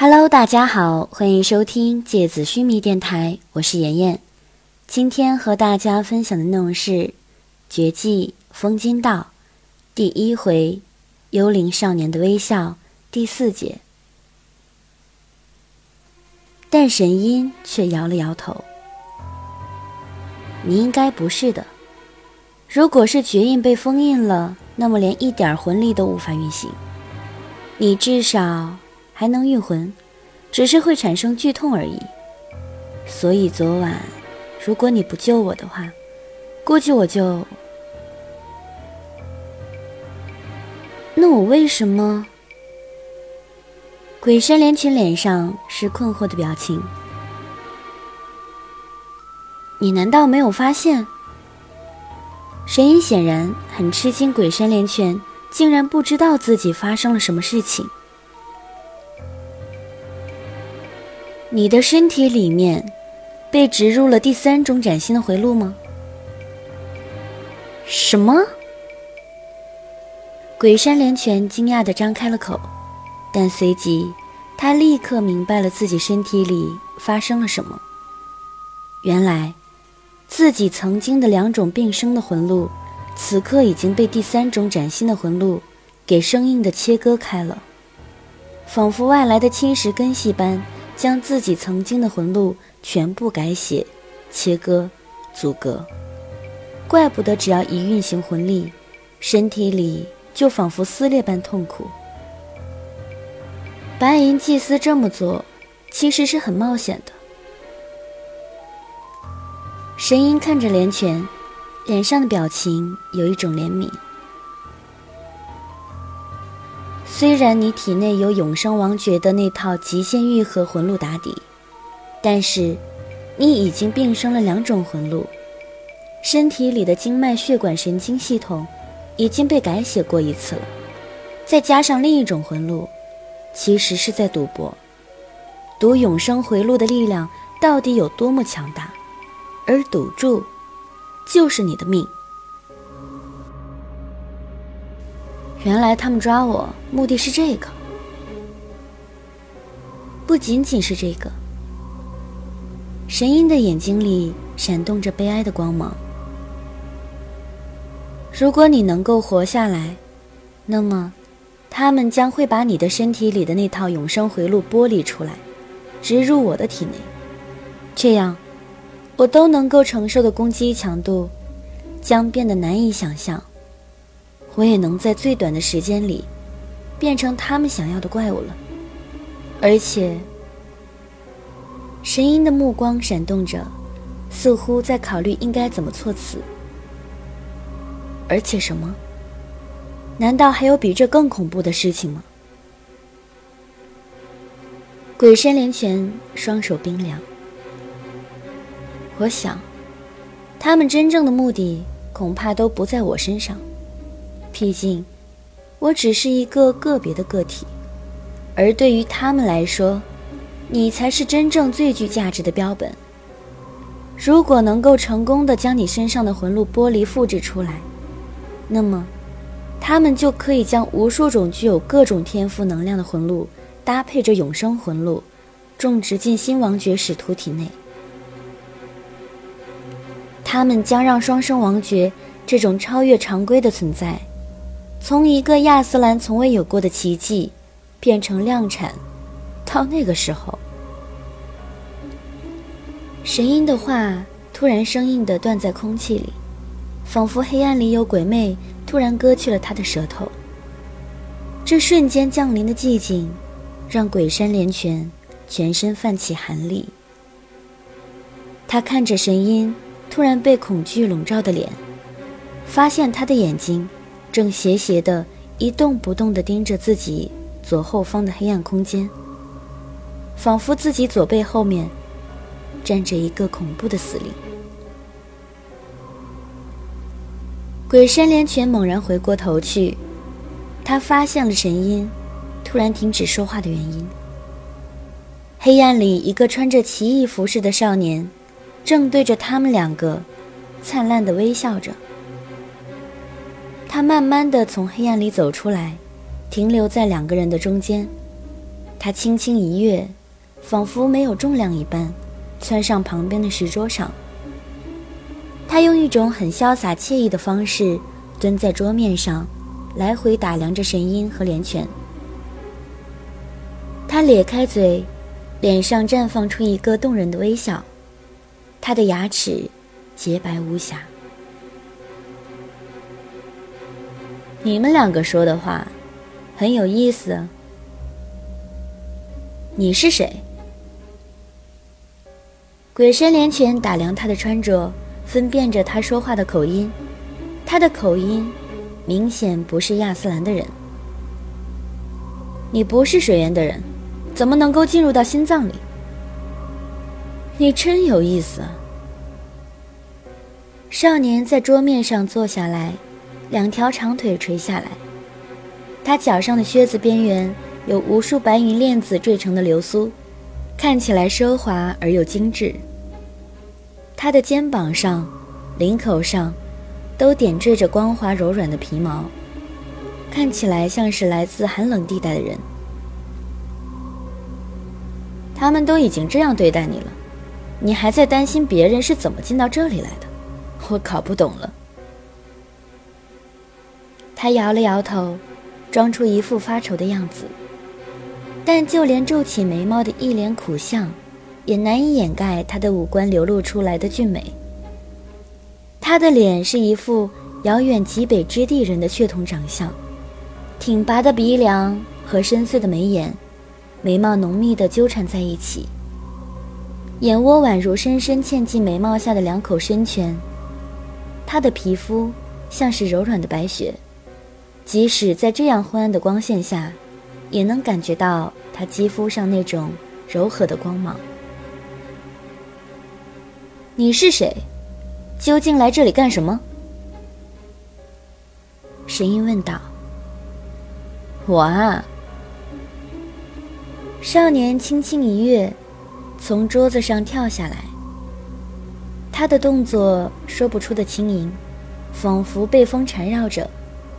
Hello，大家好，欢迎收听芥子须弥电台，我是妍妍。今天和大家分享的内容是《绝技风金道》第一回“幽灵少年的微笑”第四节。但神音却摇了摇头：“你应该不是的。如果是绝印被封印了，那么连一点魂力都无法运行。你至少……”还能运魂，只是会产生剧痛而已。所以昨晚，如果你不救我的话，估计我就……那我为什么？鬼山连群脸上是困惑的表情。你难道没有发现？神隐显然很吃惊，鬼山连泉竟然不知道自己发生了什么事情。你的身体里面被植入了第三种崭新的回路吗？什么？鬼山连泉惊讶的张开了口，但随即他立刻明白了自己身体里发生了什么。原来，自己曾经的两种并生的魂路，此刻已经被第三种崭新的魂路给生硬的切割开了，仿佛外来的侵蚀根系般。将自己曾经的魂路全部改写、切割、阻隔，怪不得只要一运行魂力，身体里就仿佛撕裂般痛苦。白银祭司这么做，其实是很冒险的。神鹰看着连泉，脸上的表情有一种怜悯。虽然你体内有永生王爵的那套极限愈合魂路打底，但是你已经并生了两种魂路，身体里的经脉、血管、神经系统已经被改写过一次了，再加上另一种魂路，其实是在赌博，赌永生回路的力量到底有多么强大，而赌注就是你的命。原来他们抓我目的是这个，不仅仅是这个。神鹰的眼睛里闪动着悲哀的光芒。如果你能够活下来，那么，他们将会把你的身体里的那套永生回路剥离出来，植入我的体内。这样，我都能够承受的攻击强度，将变得难以想象。我也能在最短的时间里，变成他们想要的怪物了。而且，神鹰的目光闪动着，似乎在考虑应该怎么措辞。而且什么？难道还有比这更恐怖的事情吗？鬼山连拳双手冰凉。我想，他们真正的目的恐怕都不在我身上。毕竟，我只是一个个别的个体，而对于他们来说，你才是真正最具价值的标本。如果能够成功的将你身上的魂路剥离复制出来，那么，他们就可以将无数种具有各种天赋能量的魂路搭配着永生魂路，种植进新王爵使徒体内。他们将让双生王爵这种超越常规的存在。从一个亚斯兰从未有过的奇迹，变成量产，到那个时候，神鹰的话突然生硬的断在空气里，仿佛黑暗里有鬼魅突然割去了他的舌头。这瞬间降临的寂静，让鬼山连拳全身泛起寒栗。他看着神鹰突然被恐惧笼罩的脸，发现他的眼睛。正斜斜的一动不动地盯着自己左后方的黑暗空间，仿佛自己左背后面站着一个恐怖的死灵。鬼山连泉猛然回过头去，他发现了神音突然停止说话的原因。黑暗里，一个穿着奇异服饰的少年正对着他们两个灿烂的微笑着。他慢慢的从黑暗里走出来，停留在两个人的中间。他轻轻一跃，仿佛没有重量一般，窜上旁边的石桌上。他用一种很潇洒惬意的方式蹲在桌面上，来回打量着神鹰和连泉。他咧开嘴，脸上绽放出一个动人的微笑，他的牙齿洁白无瑕。你们两个说的话很有意思。你是谁？鬼神连拳打量他的穿着，分辨着他说话的口音。他的口音明显不是亚斯兰的人。你不是水源的人，怎么能够进入到心脏里？你真有意思。少年在桌面上坐下来。两条长腿垂下来，他脚上的靴子边缘有无数白银链子缀成的流苏，看起来奢华而又精致。他的肩膀上、领口上都点缀着光滑柔软的皮毛，看起来像是来自寒冷地带的人。他们都已经这样对待你了，你还在担心别人是怎么进到这里来的？我搞不懂了。他摇了摇头，装出一副发愁的样子。但就连皱起眉毛的一脸苦相，也难以掩盖他的五官流露出来的俊美。他的脸是一副遥远极北之地人的血统长相，挺拔的鼻梁和深邃的眉眼，眉毛浓密的纠缠在一起，眼窝宛如深深嵌进眉毛下的两口深泉。他的皮肤像是柔软的白雪。即使在这样昏暗的光线下，也能感觉到他肌肤上那种柔和的光芒。你是谁？究竟来这里干什么？神音问道。我啊。少年轻轻一跃，从桌子上跳下来。他的动作说不出的轻盈，仿佛被风缠绕着。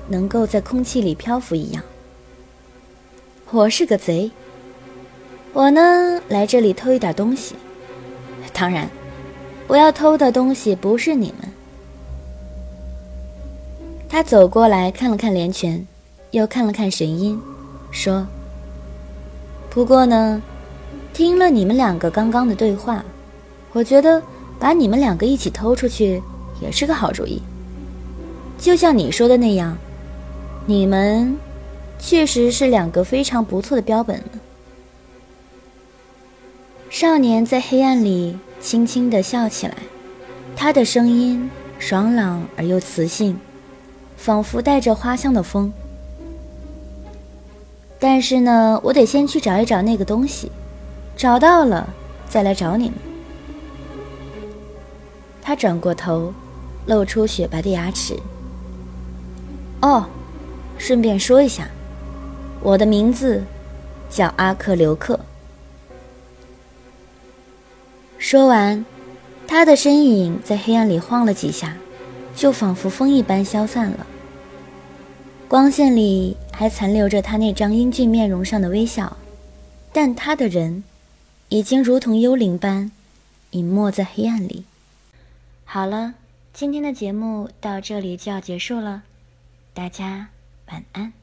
能够在空气里漂浮一样。我是个贼。我呢，来这里偷一点东西。当然，我要偷的东西不是你们。他走过来看了看连泉，又看了看神音，说：“不过呢，听了你们两个刚刚的对话，我觉得把你们两个一起偷出去也是个好主意。就像你说的那样。”你们确实是两个非常不错的标本。少年在黑暗里轻轻地笑起来，他的声音爽朗而又磁性，仿佛带着花香的风。但是呢，我得先去找一找那个东西，找到了再来找你们。他转过头，露出雪白的牙齿。哦。顺便说一下，我的名字叫阿克留克。说完，他的身影在黑暗里晃了几下，就仿佛风一般消散了。光线里还残留着他那张英俊面容上的微笑，但他的人已经如同幽灵般隐没在黑暗里。好了，今天的节目到这里就要结束了，大家。晚安。